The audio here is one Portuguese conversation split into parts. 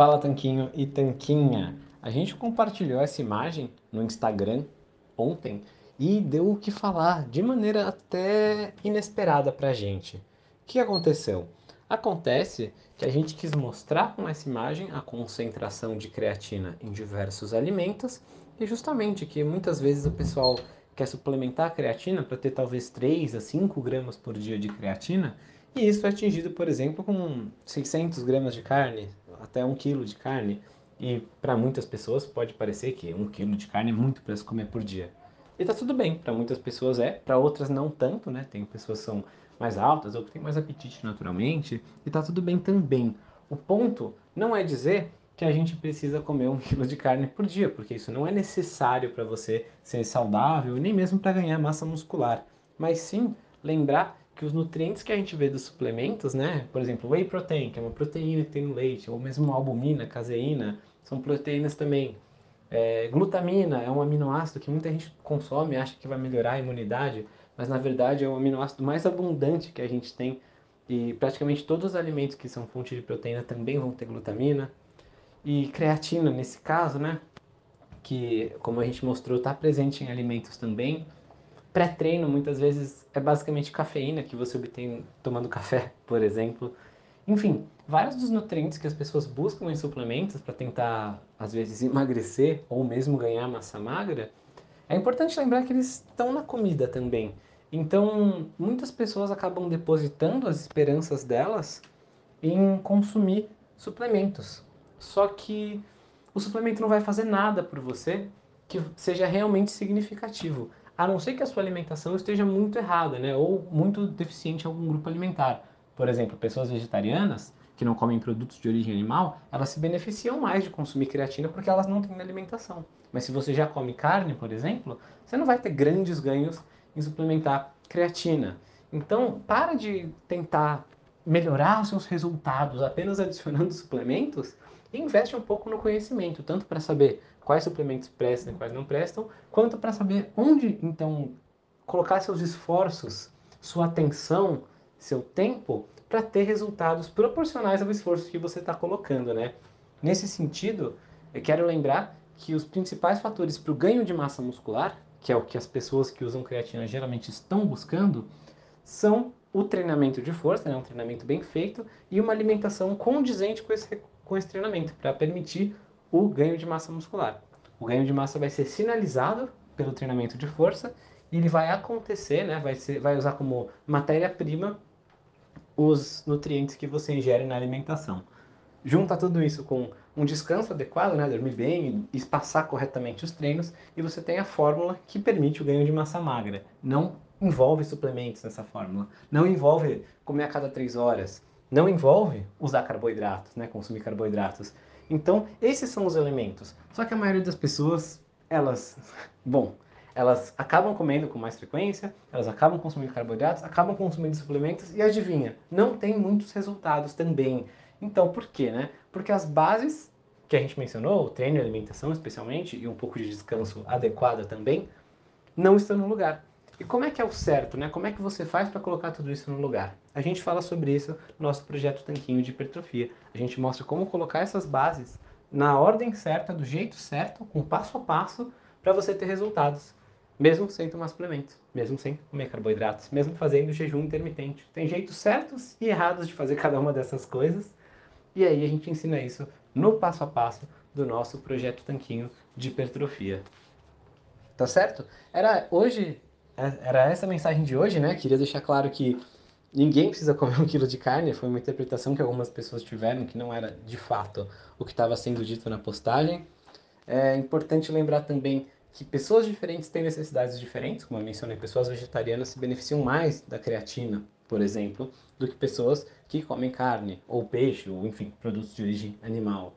Fala Tanquinho e Tanquinha. A gente compartilhou essa imagem no Instagram ontem e deu o que falar de maneira até inesperada pra gente. O que aconteceu? Acontece que a gente quis mostrar com essa imagem a concentração de creatina em diversos alimentos e justamente que muitas vezes o pessoal quer suplementar a creatina para ter talvez 3 a 5 gramas por dia de creatina e isso é atingido, por exemplo, com 600 gramas de carne, até 1 quilo de carne. E para muitas pessoas pode parecer que 1 quilo de carne é muito para se comer por dia. E tá tudo bem, para muitas pessoas é, para outras não tanto, né? Tem pessoas que são mais altas ou que têm mais apetite naturalmente, e tá tudo bem também. O ponto não é dizer que a gente precisa comer um quilo de carne por dia, porque isso não é necessário para você ser saudável nem mesmo para ganhar massa muscular. Mas sim lembrar que os nutrientes que a gente vê dos suplementos, né? Por exemplo, whey protein, que é uma proteína que tem no leite, ou mesmo albumina, caseína, são proteínas também. É, glutamina é um aminoácido que muita gente consome acha que vai melhorar a imunidade, mas na verdade é o aminoácido mais abundante que a gente tem e praticamente todos os alimentos que são fonte de proteína também vão ter glutamina. E creatina, nesse caso, né? Que, como a gente mostrou, está presente em alimentos também pré-treino muitas vezes é basicamente cafeína que você obtém tomando café, por exemplo. Enfim, vários dos nutrientes que as pessoas buscam em suplementos para tentar, às vezes, emagrecer ou mesmo ganhar massa magra, é importante lembrar que eles estão na comida também. Então, muitas pessoas acabam depositando as esperanças delas em consumir suplementos. Só que o suplemento não vai fazer nada por você que seja realmente significativo a não ser que a sua alimentação esteja muito errada, né? Ou muito deficiente em algum grupo alimentar. Por exemplo, pessoas vegetarianas que não comem produtos de origem animal, elas se beneficiam mais de consumir creatina porque elas não têm alimentação. Mas se você já come carne, por exemplo, você não vai ter grandes ganhos em suplementar creatina. Então, para de tentar melhorar os seus resultados apenas adicionando suplementos e investe um pouco no conhecimento, tanto para saber quais suplementos prestam e quais não prestam, quanto para saber onde então colocar seus esforços, sua atenção, seu tempo para ter resultados proporcionais ao esforço que você está colocando, né? Nesse sentido, eu quero lembrar que os principais fatores para o ganho de massa muscular, que é o que as pessoas que usam creatina geralmente estão buscando, são o treinamento de força, né, um treinamento bem feito, e uma alimentação condizente com esse, com esse treinamento, para permitir o ganho de massa muscular. O ganho de massa vai ser sinalizado pelo treinamento de força e ele vai acontecer, né, vai, ser, vai usar como matéria-prima os nutrientes que você ingere na alimentação. Junta tudo isso com um descanso adequado, né, dormir bem espaçar corretamente os treinos, e você tem a fórmula que permite o ganho de massa magra. Não envolve suplementos nessa fórmula, não envolve comer a cada três horas, não envolve usar carboidratos, né, consumir carboidratos. Então, esses são os elementos. Só que a maioria das pessoas, elas, bom, elas acabam comendo com mais frequência, elas acabam consumindo carboidratos, acabam consumindo suplementos e adivinha, não tem muitos resultados também. Então, por quê, né? Porque as bases que a gente mencionou, o treino e alimentação especialmente, e um pouco de descanso adequado também, não estão no lugar. E como é que é o certo, né? Como é que você faz para colocar tudo isso no lugar? A gente fala sobre isso no nosso projeto Tanquinho de Hipertrofia. A gente mostra como colocar essas bases na ordem certa, do jeito certo, com passo a passo, para você ter resultados. Mesmo sem tomar suplementos, mesmo sem comer carboidratos, mesmo fazendo jejum intermitente. Tem jeitos certos e errados de fazer cada uma dessas coisas. E aí a gente ensina isso no passo a passo do nosso projeto Tanquinho de Hipertrofia. Tá certo? Era hoje era essa a mensagem de hoje, né? Queria deixar claro que ninguém precisa comer um quilo de carne. Foi uma interpretação que algumas pessoas tiveram que não era de fato o que estava sendo dito na postagem. É importante lembrar também que pessoas diferentes têm necessidades diferentes, como eu mencionei, pessoas vegetarianas se beneficiam mais da creatina, por exemplo, do que pessoas que comem carne ou peixe, ou enfim, produtos de origem animal.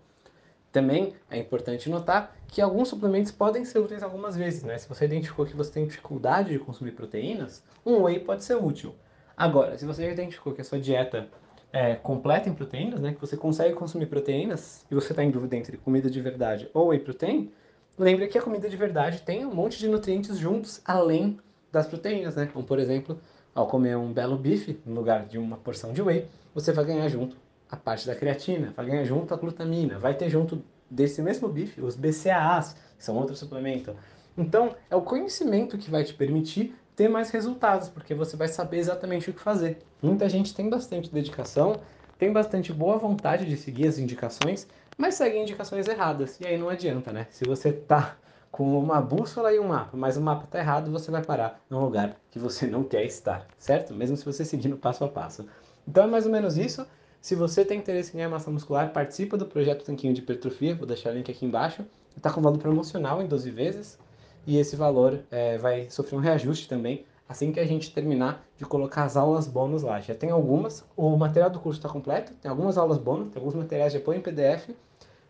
Também é importante notar que alguns suplementos podem ser úteis algumas vezes, né? Se você identificou que você tem dificuldade de consumir proteínas, um whey pode ser útil. Agora, se você identificou que a sua dieta é completa em proteínas, né? Que você consegue consumir proteínas e você está em dúvida entre comida de verdade ou whey protein, lembre que a comida de verdade tem um monte de nutrientes juntos além das proteínas, né? Como por exemplo, ao comer um belo bife no lugar de uma porção de whey, você vai ganhar junto a parte da creatina, vai ganhar junto a glutamina, vai ter junto desse mesmo bife os BCAAs, que são outro suplemento. Então, é o conhecimento que vai te permitir ter mais resultados, porque você vai saber exatamente o que fazer. Muita gente tem bastante dedicação, tem bastante boa vontade de seguir as indicações, mas segue indicações erradas. E aí não adianta, né? Se você tá com uma bússola e um mapa, mas o mapa tá errado, você vai parar num lugar que você não quer estar, certo? Mesmo se você seguir no passo a passo. Então é mais ou menos isso. Se você tem interesse em ganhar massa muscular, participa do projeto Tanquinho de Hipertrofia, vou deixar o link aqui embaixo. Está com valor promocional em 12 vezes e esse valor é, vai sofrer um reajuste também assim que a gente terminar de colocar as aulas bônus lá. Já tem algumas, o material do curso está completo, tem algumas aulas bônus, tem alguns materiais de apoio em PDF.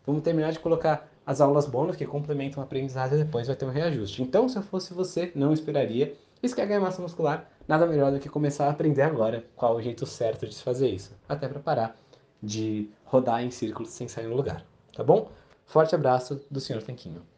Vamos terminar de colocar as aulas bônus que complementam o aprendizado e depois vai ter um reajuste. Então, se eu fosse você, não esperaria. Se quer ganhar massa muscular, nada melhor do que começar a aprender agora qual o jeito certo de se fazer isso. Até para parar de rodar em círculos sem sair no lugar. Tá bom? Forte abraço do Sr. Tanquinho.